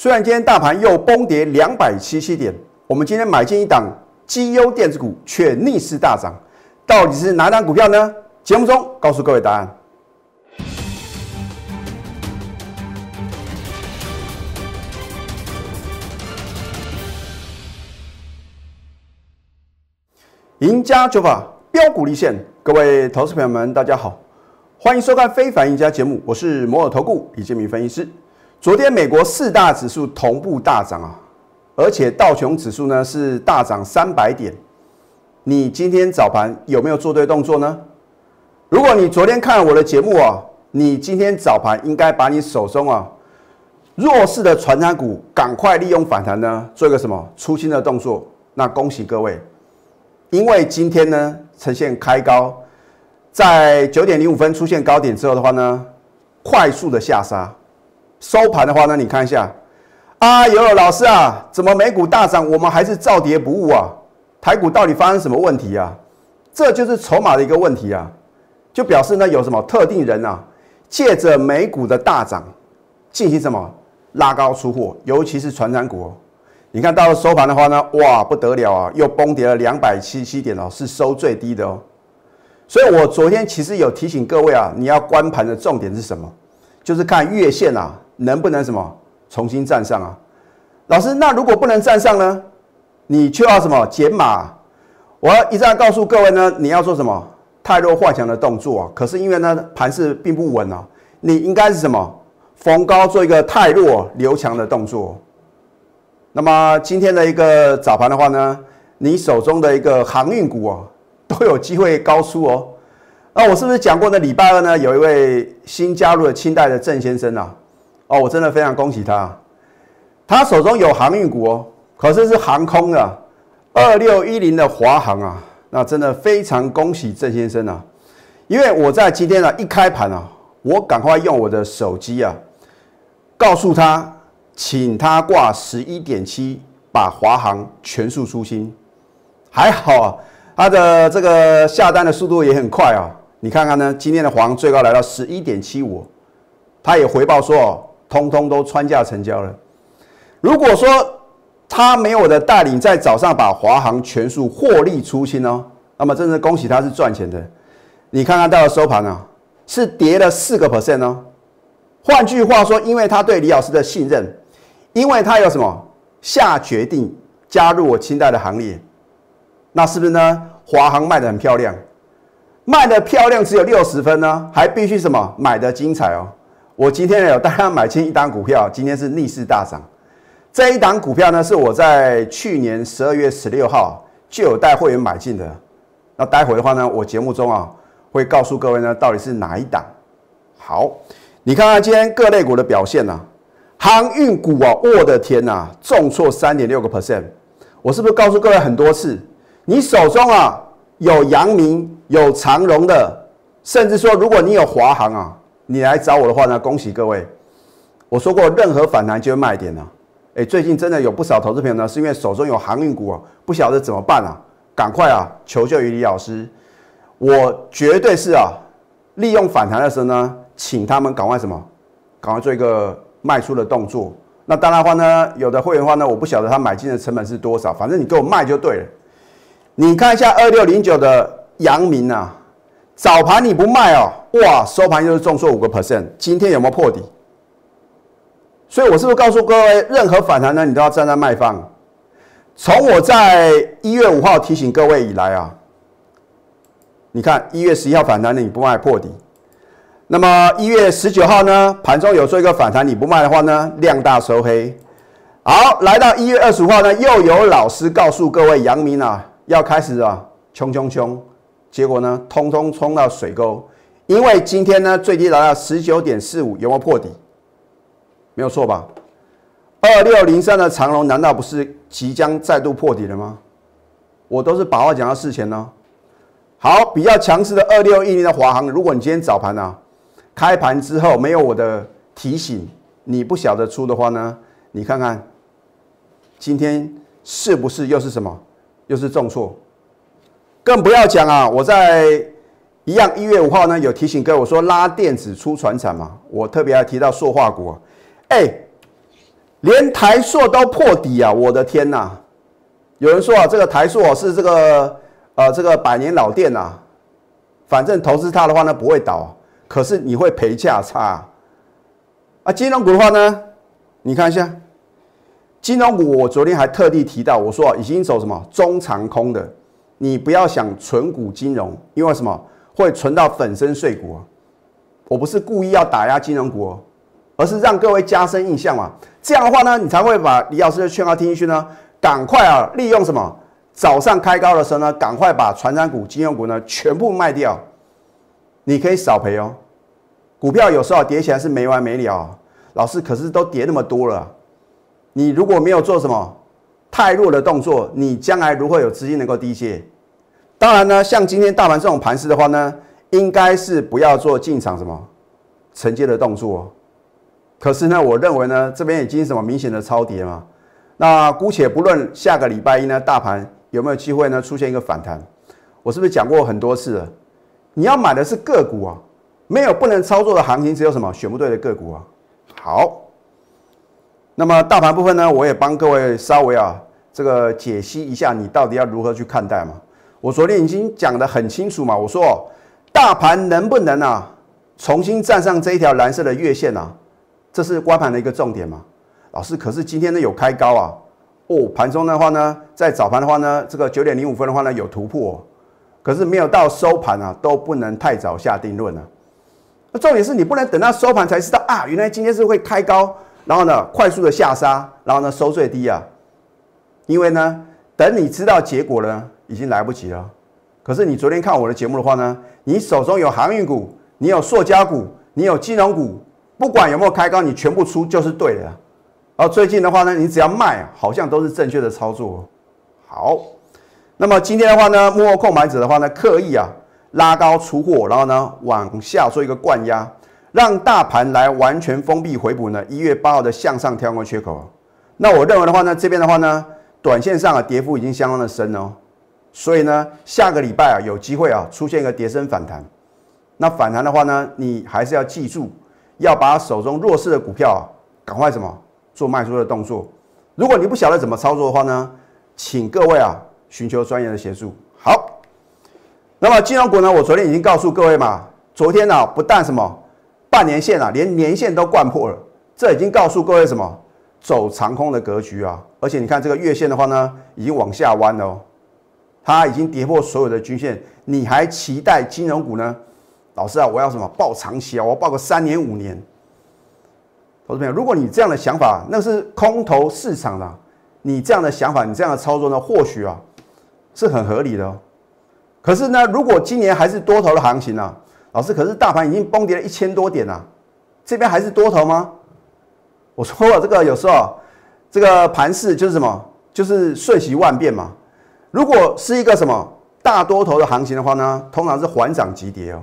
虽然今天大盘又崩跌两百七七点，我们今天买进一档绩优电子股，却逆势大涨，到底是哪档股票呢？节目中告诉各位答案。赢家九法标股立现，各位投资朋友们，大家好，欢迎收看《非凡赢家》节目，我是摩尔投顾李建明分析师。昨天美国四大指数同步大涨啊，而且道琼指数呢是大涨三百点。你今天早盘有没有做对动作呢？如果你昨天看了我的节目啊，你今天早盘应该把你手中啊弱势的传产股赶快利用反弹呢，做一个什么出清的动作。那恭喜各位。因为今天呢呈现开高，在九点零五分出现高点之后的话呢，快速的下杀，收盘的话那，你看一下，啊，有老师啊，怎么美股大涨，我们还是照跌不误啊？台股到底发生什么问题啊？这就是筹码的一个问题啊，就表示呢有什么特定人啊，借着美股的大涨进行什么拉高出货，尤其是传染股。你看到了收盘的话呢，哇，不得了啊，又崩跌了两百七七点哦，是收最低的哦。所以我昨天其实有提醒各位啊，你要关盘的重点是什么？就是看月线啊，能不能什么重新站上啊？老师，那如果不能站上呢，你就要什么减码？我要一再告诉各位呢，你要做什么太弱换强的动作啊？可是因为呢盘势并不稳啊，你应该是什么逢高做一个太弱留强的动作。那么今天的一个早盘的话呢，你手中的一个航运股哦，都有机会高出哦。那我是不是讲过呢？礼拜二呢，有一位新加入的清代的郑先生啊，哦，我真的非常恭喜他，他手中有航运股哦，可是是航空的二六一零的华航啊，那真的非常恭喜郑先生啊，因为我在今天呢一开盘啊，我赶快用我的手机啊，告诉他。请他挂十一点七，把华航全数出清，还好啊，他的这个下单的速度也很快啊。你看看呢，今天的华航最高来到十一点七五，他也回报说哦，通通都穿价成交了。如果说他没有我的带领，在早上把华航全数获利出清哦，那么真是恭喜他是赚钱的。你看看到了收盘啊，是跌了四个 percent 哦。换句话说，因为他对李老师的信任。因为他有什么下决定加入我清代的行列，那是不是呢？华航卖的很漂亮，卖的漂亮只有六十分呢，还必须什么买的精彩哦。我今天有大家买进一档股票，今天是逆势大涨。这一档股票呢，是我在去年十二月十六号就有带会员买进的。那待会的话呢，我节目中啊会告诉各位呢，到底是哪一档。好，你看看今天各类股的表现呢？航运股啊，我的天呐，重挫三点六个 percent。我是不是告诉各位很多次，你手中啊有阳明、有长荣的，甚至说如果你有华航啊，你来找我的话呢，恭喜各位。我说过，任何反弹就是卖点啊。哎，最近真的有不少投资朋友呢，是因为手中有航运股啊，不晓得怎么办啊，赶快啊求救于李老师。我绝对是啊，利用反弹的时候呢，请他们赶快什么，赶快做一个。卖出的动作，那当然话呢，有的会员话呢，我不晓得他买进的成本是多少，反正你给我卖就对了。你看一下二六零九的阳明啊，早盘你不卖哦，哇，收盘又是重挫五个 percent，今天有没有破底？所以我是不是告诉各位，任何反弹呢，你都要站在卖方？从我在一月五号提醒各位以来啊，你看一月十一号反弹的，你不卖破底。那么一月十九号呢，盘中有做一个反弹，你不卖的话呢，量大收黑。好，来到一月二十五号呢，又有老师告诉各位，阳明啊要开始啊冲冲冲，结果呢，通通冲到水沟，因为今天呢最低来到十九点四五，有没有破底？没有错吧？二六零三的长龙难道不是即将再度破底了吗？我都是把话讲到事前呢。好，比较强势的二六一零的华航，如果你今天早盘呢？开盘之后没有我的提醒，你不晓得出的话呢？你看看今天是不是又是什么？又是重挫？更不要讲啊！我在一样一月五号呢有提醒各位，我说拉电子出船产嘛，我特别还提到塑化股啊。哎，连台塑都破底啊！我的天呐！有人说啊，这个台塑是这个呃这个百年老店呐，反正投资它的话呢不会倒，可是你会赔价差啊。金融股的话呢，你看一下，金融股我昨天还特地提到，我说啊已经走什么中长空的，你不要想存股金融，因为什么会存到粉身碎骨。我不是故意要打压金融股，而是让各位加深印象嘛。这样的话呢，你才会把李老师的劝告听进去呢。赶快啊，利用什么？早上开高的时候呢，赶快把传染股、金融股呢全部卖掉，你可以少赔哦。股票有时候跌起来是没完没了，老师可是都跌那么多了，你如果没有做什么太弱的动作，你将来如何有资金能够低接？当然呢，像今天大盘这种盘势的话呢。应该是不要做进场什么承接的动作，可是呢，我认为呢，这边已经什么明显的超跌嘛。那姑且不论下个礼拜一呢，大盘有没有机会呢出现一个反弹，我是不是讲过很多次了？你要买的是个股啊，没有不能操作的行情，只有什么选不对的个股啊。好，那么大盘部分呢，我也帮各位稍微啊这个解析一下，你到底要如何去看待嘛？我昨天已经讲得很清楚嘛，我说。大盘能不能啊重新站上这一条蓝色的月线啊？这是刮盘的一个重点嘛？老师，可是今天呢有开高啊？哦，盘中的话呢，在早盘的话呢，这个九点零五分的话呢有突破，可是没有到收盘啊，都不能太早下定论啊。那重点是你不能等到收盘才知道啊，原来今天是会开高，然后呢快速的下杀，然后呢收最低啊。因为呢，等你知道结果呢，已经来不及了。可是你昨天看我的节目的话呢？你手中有航运股，你有塑胶股，你有金融股，不管有没有开高，你全部出就是对的。而最近的话呢，你只要卖，好像都是正确的操作。好，那么今天的话呢，幕后控盘者的话呢，刻意啊拉高出货，然后呢往下做一个灌压，让大盘来完全封闭回补呢一月八号的向上跳空缺口。那我认为的话呢，这边的话呢，短线上啊跌幅已经相当的深哦。所以呢，下个礼拜啊，有机会啊，出现一个跌升反弹。那反弹的话呢，你还是要记住，要把手中弱势的股票啊，赶快什么做卖出的动作。如果你不晓得怎么操作的话呢，请各位啊，寻求专业的协助。好，那么金融股呢，我昨天已经告诉各位嘛，昨天呢，不但什么半年线啊，连年线都灌破了，这已经告诉各位什么走长空的格局啊。而且你看这个月线的话呢，已经往下弯了哦。它已经跌破所有的均线，你还期待金融股呢？老师啊，我要什么报长期啊？我要报个三年五年。投资朋友，如果你这样的想法，那是空头市场的，你这样的想法，你这样的操作呢，或许啊是很合理的。哦。可是呢，如果今年还是多头的行情呢？老师，可是大盘已经崩跌了一千多点了，这边还是多头吗？我说了，这个有时候这个盘势就是什么，就是瞬息万变嘛。如果是一个什么大多头的行情的话呢，通常是缓涨急跌哦，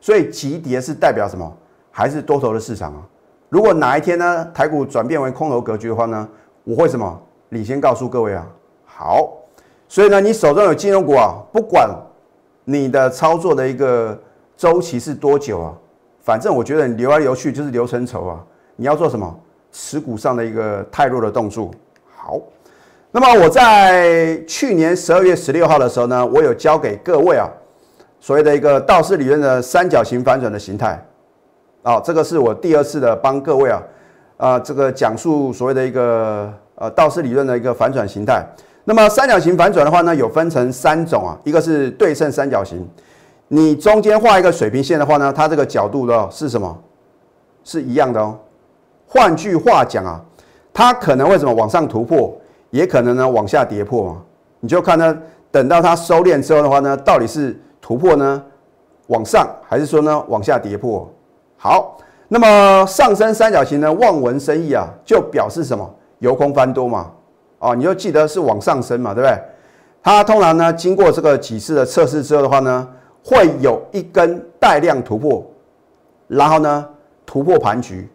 所以急跌是代表什么？还是多头的市场啊？如果哪一天呢，台股转变为空头格局的话呢，我会什么？领先告诉各位啊。好，所以呢，你手中有金融股啊，不管你的操作的一个周期是多久啊，反正我觉得你流来流去就是流成筹啊。你要做什么？持股上的一个太弱的动作。好。那么我在去年十二月十六号的时候呢，我有教给各位啊，所谓的一个道氏理论的三角形反转的形态，啊，这个是我第二次的帮各位啊，啊，这个讲述所谓的一个呃道氏理论的一个反转形态。那么三角形反转的话呢，有分成三种啊，一个是对称三角形，你中间画一个水平线的话呢，它这个角度的是什么？是一样的哦。换句话讲啊，它可能为什么往上突破？也可能呢往下跌破嘛，你就看呢，等到它收敛之后的话呢，到底是突破呢往上，还是说呢往下跌破？好，那么上升三角形呢望文生义啊，就表示什么？由空翻多嘛，哦，你就记得是往上升嘛，对不对？它通常呢经过这个几次的测试之后的话呢，会有一根带量突破，然后呢突破盘局。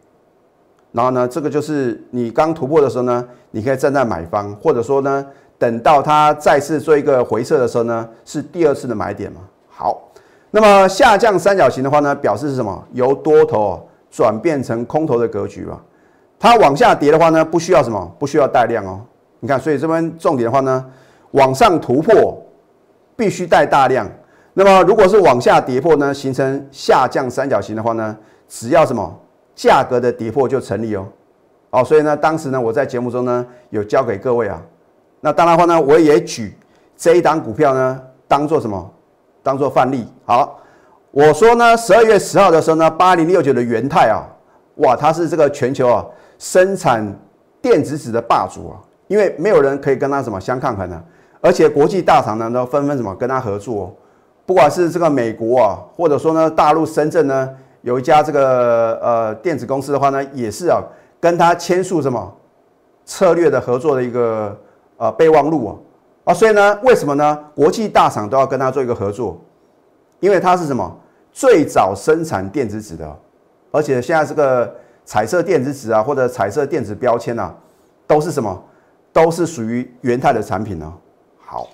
然后呢，这个就是你刚突破的时候呢，你可以站在买方，或者说呢，等到它再次做一个回撤的时候呢，是第二次的买点嘛。好，那么下降三角形的话呢，表示是什么？由多头转变成空头的格局吧。它往下跌的话呢，不需要什么，不需要带量哦。你看，所以这边重点的话呢，往上突破必须带大量。那么如果是往下跌破呢，形成下降三角形的话呢，只要什么价格的跌破就成立哦。好，所以呢，当时呢，我在节目中呢有教给各位啊。那当然话呢，我也举这一档股票呢当做什么？当做范例。好，我说呢，十二月十号的时候呢，八零六九的元泰啊，哇，它是这个全球啊生产电子纸的霸主啊，因为没有人可以跟它什么相抗衡的，而且国际大厂呢都纷纷什么跟它合作。不管是这个美国啊，或者说呢大陆深圳呢有一家这个呃电子公司的话呢，也是啊跟他签署什么策略的合作的一个呃备忘录啊啊，所以呢为什么呢？国际大厂都要跟他做一个合作，因为它是什么最早生产电子纸的，而且现在这个彩色电子纸啊或者彩色电子标签啊，都是什么都是属于元泰的产品呢。好。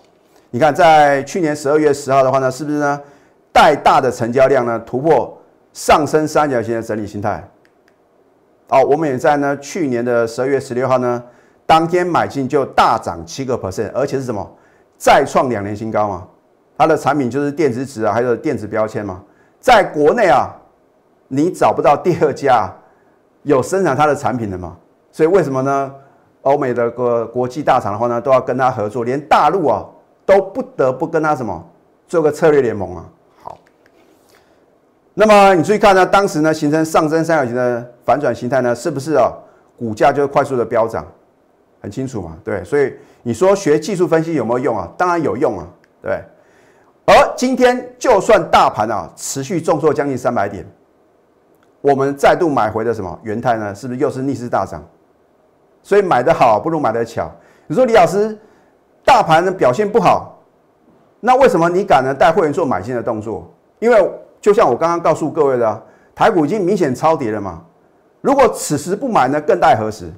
你看，在去年十二月十号的话呢，是不是呢？带大的成交量呢，突破上升三角形的整理形态。好，我们也在呢去年的十二月十六号呢，当天买进就大涨七个 percent，而且是什么？再创两年新高嘛。它的产品就是电子纸啊，还有电子标签嘛。在国内啊，你找不到第二家有生产它的产品的嘛。所以为什么呢？欧美的个国际大厂的话呢，都要跟他合作，连大陆啊。都不得不跟他什么做个策略联盟啊？好，那么你注意看呢，当时呢形成上升三角形的反转形态呢，是不是啊？股价就快速的飙涨，很清楚嘛？对，所以你说学技术分析有没有用啊？当然有用啊，对。而今天就算大盘啊持续重挫将近三百点，我们再度买回的什么元泰呢？是不是又是逆势大涨？所以买的好不如买的巧。你说李老师？大盘的表现不好，那为什么你敢呢带会员做买进的动作？因为就像我刚刚告诉各位的，台股已经明显超跌了嘛。如果此时不买呢，更待何时？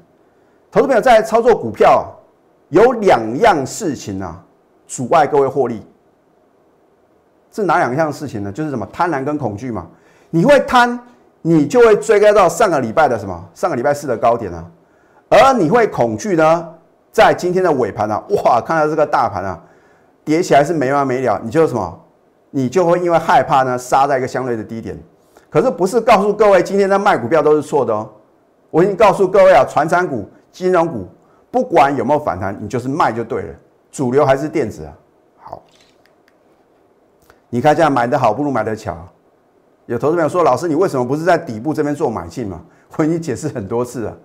投资朋友在操作股票有两样事情啊，阻碍各位获利。是哪两样事情呢？就是什么贪婪跟恐惧嘛。你会贪，你就会追该到上个礼拜的什么上个礼拜四的高点啊，而你会恐惧呢？在今天的尾盘啊，哇，看到这个大盘啊，跌起来是没完没了，你就什么，你就会因为害怕呢，杀在一个相对的低点。可是不是告诉各位今天在卖股票都是错的哦，我已经告诉各位啊，传产股、金融股，不管有没有反弹，你就是卖就对了，主流还是电子啊。好，你看这样买的好不如买的巧。有投资朋友说，老师你为什么不是在底部这边做买进嘛？我已经解释很多次了。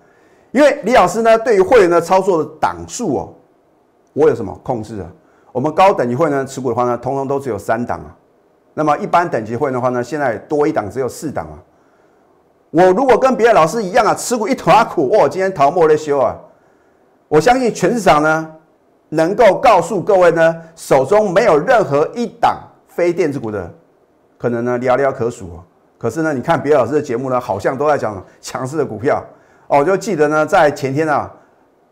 因为李老师呢，对于会员的操作的档数哦，我有什么控制啊？我们高等级会员持股的话呢，通通都只有三档啊。那么一般等级会员的话呢，现在多一档只有四档啊。我如果跟别的老师一样啊，持股一团苦哦，今天逃莫的修啊。我相信全市场呢，能够告诉各位呢，手中没有任何一档非电子股的，可能呢寥寥可数啊。可是呢，你看别的老师的节目呢，好像都在讲强势的股票。我就记得呢，在前天啊，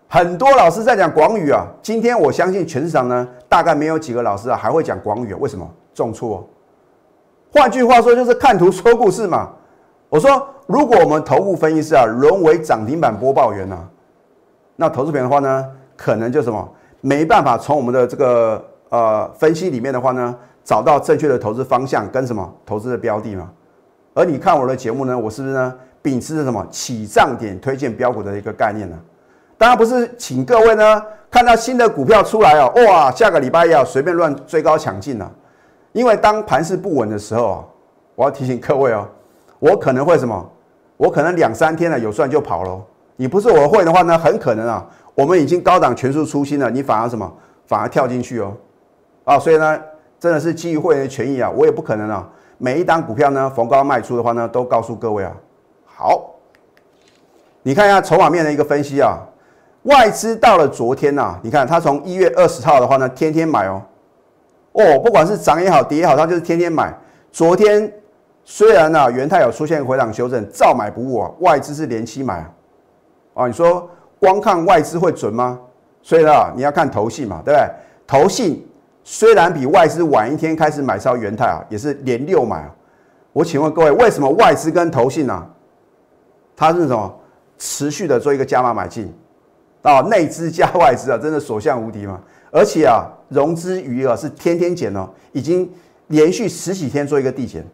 很多老师在讲广宇啊。今天我相信全市场呢，大概没有几个老师啊还会讲广宇啊。为什么？重挫。换句话说，就是看图说故事嘛。我说，如果我们头部分析师啊沦为涨停板播报员呢，那投资品的话呢，可能就什么没办法从我们的这个呃分析里面的话呢，找到正确的投资方向跟什么投资的标的嘛。而你看我的节目呢，我是不是呢？秉持着什么起涨点推荐标股的一个概念呢？当然不是请各位呢看到新的股票出来哦，哇，下个礼拜要随便乱追高抢进了。因为当盘势不稳的时候啊，我要提醒各位哦，我可能会什么？我可能两三天了有算就跑喽。你不是我会的话呢，很可能啊，我们已经高档全数出新了，你反而什么？反而跳进去哦。啊，所以呢，真的是基于会员的权益啊，我也不可能啊，每一单股票呢逢高卖出的话呢，都告诉各位啊。好，你看一下筹码面的一个分析啊，外资到了昨天呐，你看它从一月二十号的话呢，天天买哦，哦，不管是涨也好，跌也好，它就是天天买。昨天虽然呢，元泰有出现回档修正，照买不误啊，外资是连期买啊，啊，你说光看外资会准吗？所以呢，你要看投信嘛，对不对？投信虽然比外资晚一天开始买超元泰啊，也是连六买啊。我请问各位，为什么外资跟投信呢？它是什么？持续的做一个加码买进，啊，内资加外资啊，真的所向无敌嘛。而且啊，融资余额是天天减哦，已经连续十几天做一个递减。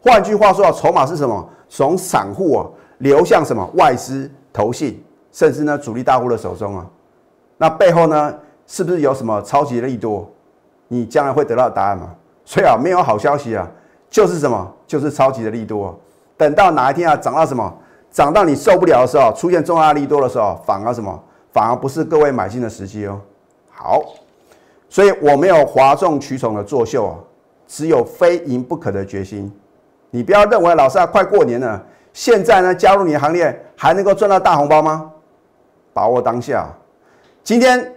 换句话说啊，筹码是什么？从散户啊流向什么外资、投信，甚至呢主力大户的手中啊。那背后呢，是不是有什么超级利多？你将来会得到答案嘛？所以啊，没有好消息啊，就是什么？就是超级的利多。等到哪一天啊，涨到什么？涨到你受不了的时候，出现重大利多的时候，反而什么？反而不是各位买进的时机哦。好，所以我没有哗众取宠的作秀啊，只有非赢不可的决心。你不要认为老师啊，快过年了，现在呢加入你的行列还能够赚到大红包吗？把握当下。今天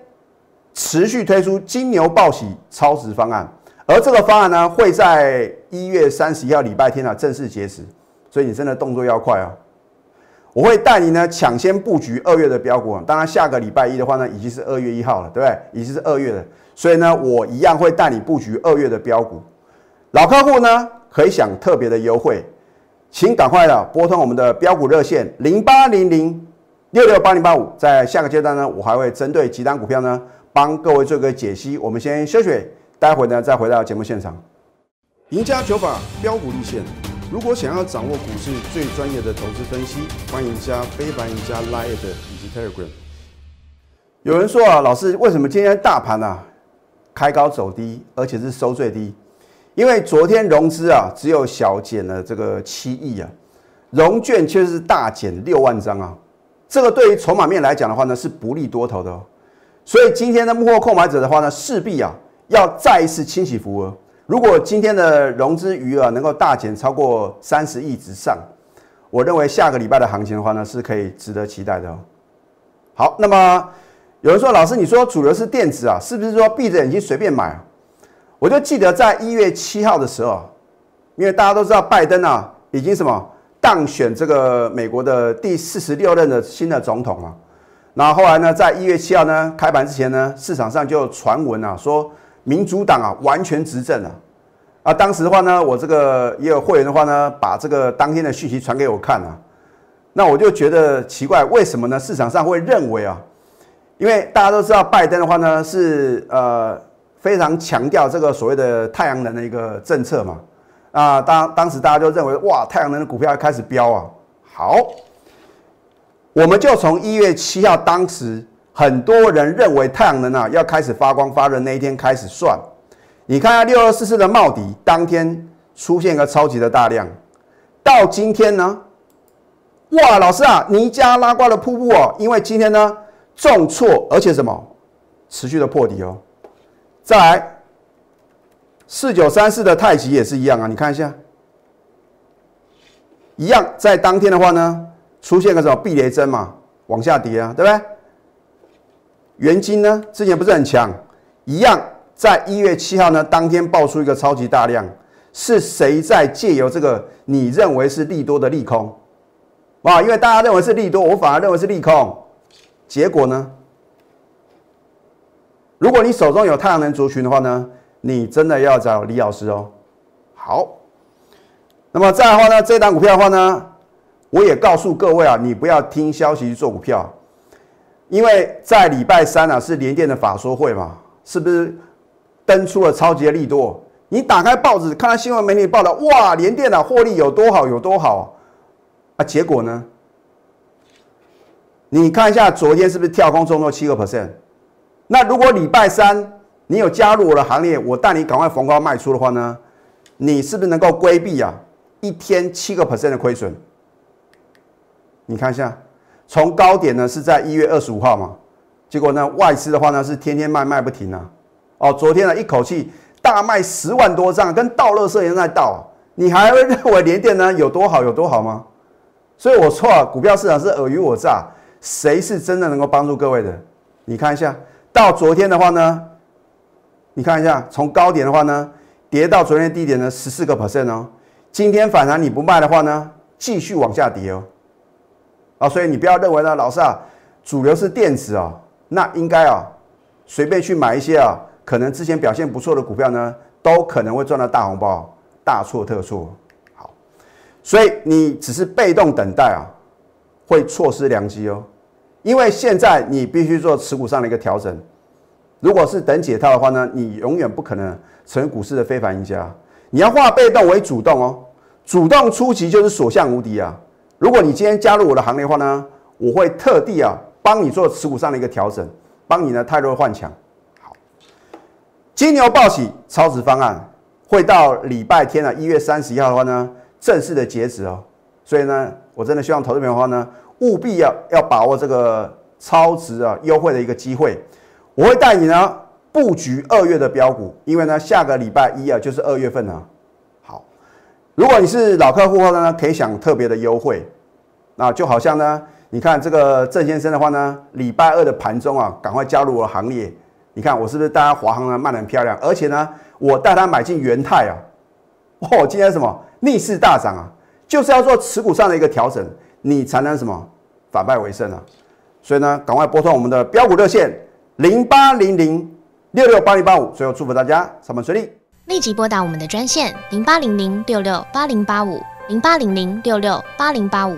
持续推出金牛报喜超值方案，而这个方案呢会在一月三十一号礼拜天啊正式截止，所以你真的动作要快啊！我会带你呢抢先布局二月的标股，当然下个礼拜一的话呢已经是二月一号了，对不对？已经是二月了，所以呢我一样会带你布局二月的标股。老客户呢可以享特别的优惠，请赶快的拨通我们的标股热线零八零零。六六八零八五，在下个阶段呢，我还会针对几单股票呢，帮各位做个解析。我们先休息，待会呢再回到节目现场。赢家九法标股立线，如果想要掌握股市最专业的投资分析，欢迎加非凡、赢家 Line 以及 Telegram。有人说啊，老师，为什么今天大盘啊开高走低，而且是收最低？因为昨天融资啊只有小减了这个七亿啊，融券却是大减六万张啊。这个对于筹码面来讲的话呢，是不利多头的哦。所以今天的幕后购买者的话呢，势必啊要再一次清洗浮额。如果今天的融资余额能够大减超过三十亿之上，我认为下个礼拜的行情的话呢，是可以值得期待的哦。好，那么有人说，老师，你说主流是电子啊，是不是说闭着眼睛随便买？我就记得在一月七号的时候，因为大家都知道拜登啊已经什么。当选这个美国的第四十六任的新的总统啊，那后来呢，在一月七号呢开盘之前呢，市场上就传闻啊，说民主党啊完全执政了。啊当时的话呢，我这个也有会员的话呢，把这个当天的讯息传给我看啊，那我就觉得奇怪，为什么呢？市场上会认为啊，因为大家都知道拜登的话呢是呃非常强调这个所谓的太阳能的一个政策嘛。啊，当当时大家就认为哇，太阳能的股票要开始飙啊。好，我们就从一月七号，当时很多人认为太阳能啊要开始发光发热那一天开始算。你看下六二四四的帽底，当天出现个超级的大量，到今天呢，哇，老师啊，尼加拉瓜的瀑布哦，因为今天呢重挫，而且什么持续的破底哦，再来。四九三四的太极也是一样啊，你看一下，一样在当天的话呢，出现个什么避雷针嘛，往下跌啊，对不对？元金呢，之前不是很强，一样在一月七号呢，当天爆出一个超级大量，是谁在借由这个你认为是利多的利空啊？因为大家认为是利多，我反而认为是利空，结果呢？如果你手中有太阳能族群的话呢？你真的要找李老师哦。好，那么再的话呢，这档股票的话呢，我也告诉各位啊，你不要听消息做股票，因为在礼拜三啊是联电的法说会嘛，是不是登出了超级的利多？你打开报纸看到新闻媒体报道，哇，联电啊获利有多好有多好啊？结果呢？你看一下昨天是不是跳空重挫七个 percent？那如果礼拜三？你有加入我的行列，我带你赶快逢高卖出的话呢，你是不是能够规避啊一天七个 percent 的亏损？你看一下，从高点呢是在一月二十五号嘛，结果呢外资的话呢是天天卖卖不停啊，哦，昨天呢一口气大卖十万多张，跟倒乐色一样在倒，你还会认为联电呢有多好有多好吗？所以我说啊，股票市场是尔虞我诈，谁是真的能够帮助各位的？你看一下，到昨天的话呢？你看一下，从高点的话呢，跌到昨天低点呢十四个 percent 哦。今天反弹你不卖的话呢，继续往下跌哦。啊，所以你不要认为呢，老师啊，主流是电子啊，那应该啊，随便去买一些啊，可能之前表现不错的股票呢，都可能会赚到大红包，大错特错。好，所以你只是被动等待啊，会错失良机哦。因为现在你必须做持股上的一个调整。如果是等解套的话呢，你永远不可能成为股市的非凡赢家。你要化被动为主动哦，主动出击就是所向无敌啊！如果你今天加入我的行列的话呢，我会特地啊帮你做持股上的一个调整，帮你呢太弱换强。金牛报喜超值方案会到礼拜天啊，一月三十一号的话呢，正式的截止哦。所以呢，我真的希望投资朋友的话呢，务必要要把握这个超值啊优惠的一个机会。我会带你呢。布局二月的标股，因为呢，下个礼拜一啊就是二月份啊。好，如果你是老客户的话呢，可以享特别的优惠。那就好像呢，你看这个郑先生的话呢，礼拜二的盘中啊，赶快加入我的行列。你看我是不是带他华航呢卖的很漂亮？而且呢，我带他买进元泰啊，哦，今天什么逆势大涨啊，就是要做持股上的一个调整，你才能什么反败为胜啊。所以呢，赶快拨通我们的标股热线零八零零。六六八零八五，最后祝福大家上班顺利。立即拨打我们的专线零八零零六六八零八五零八零零六六八零八五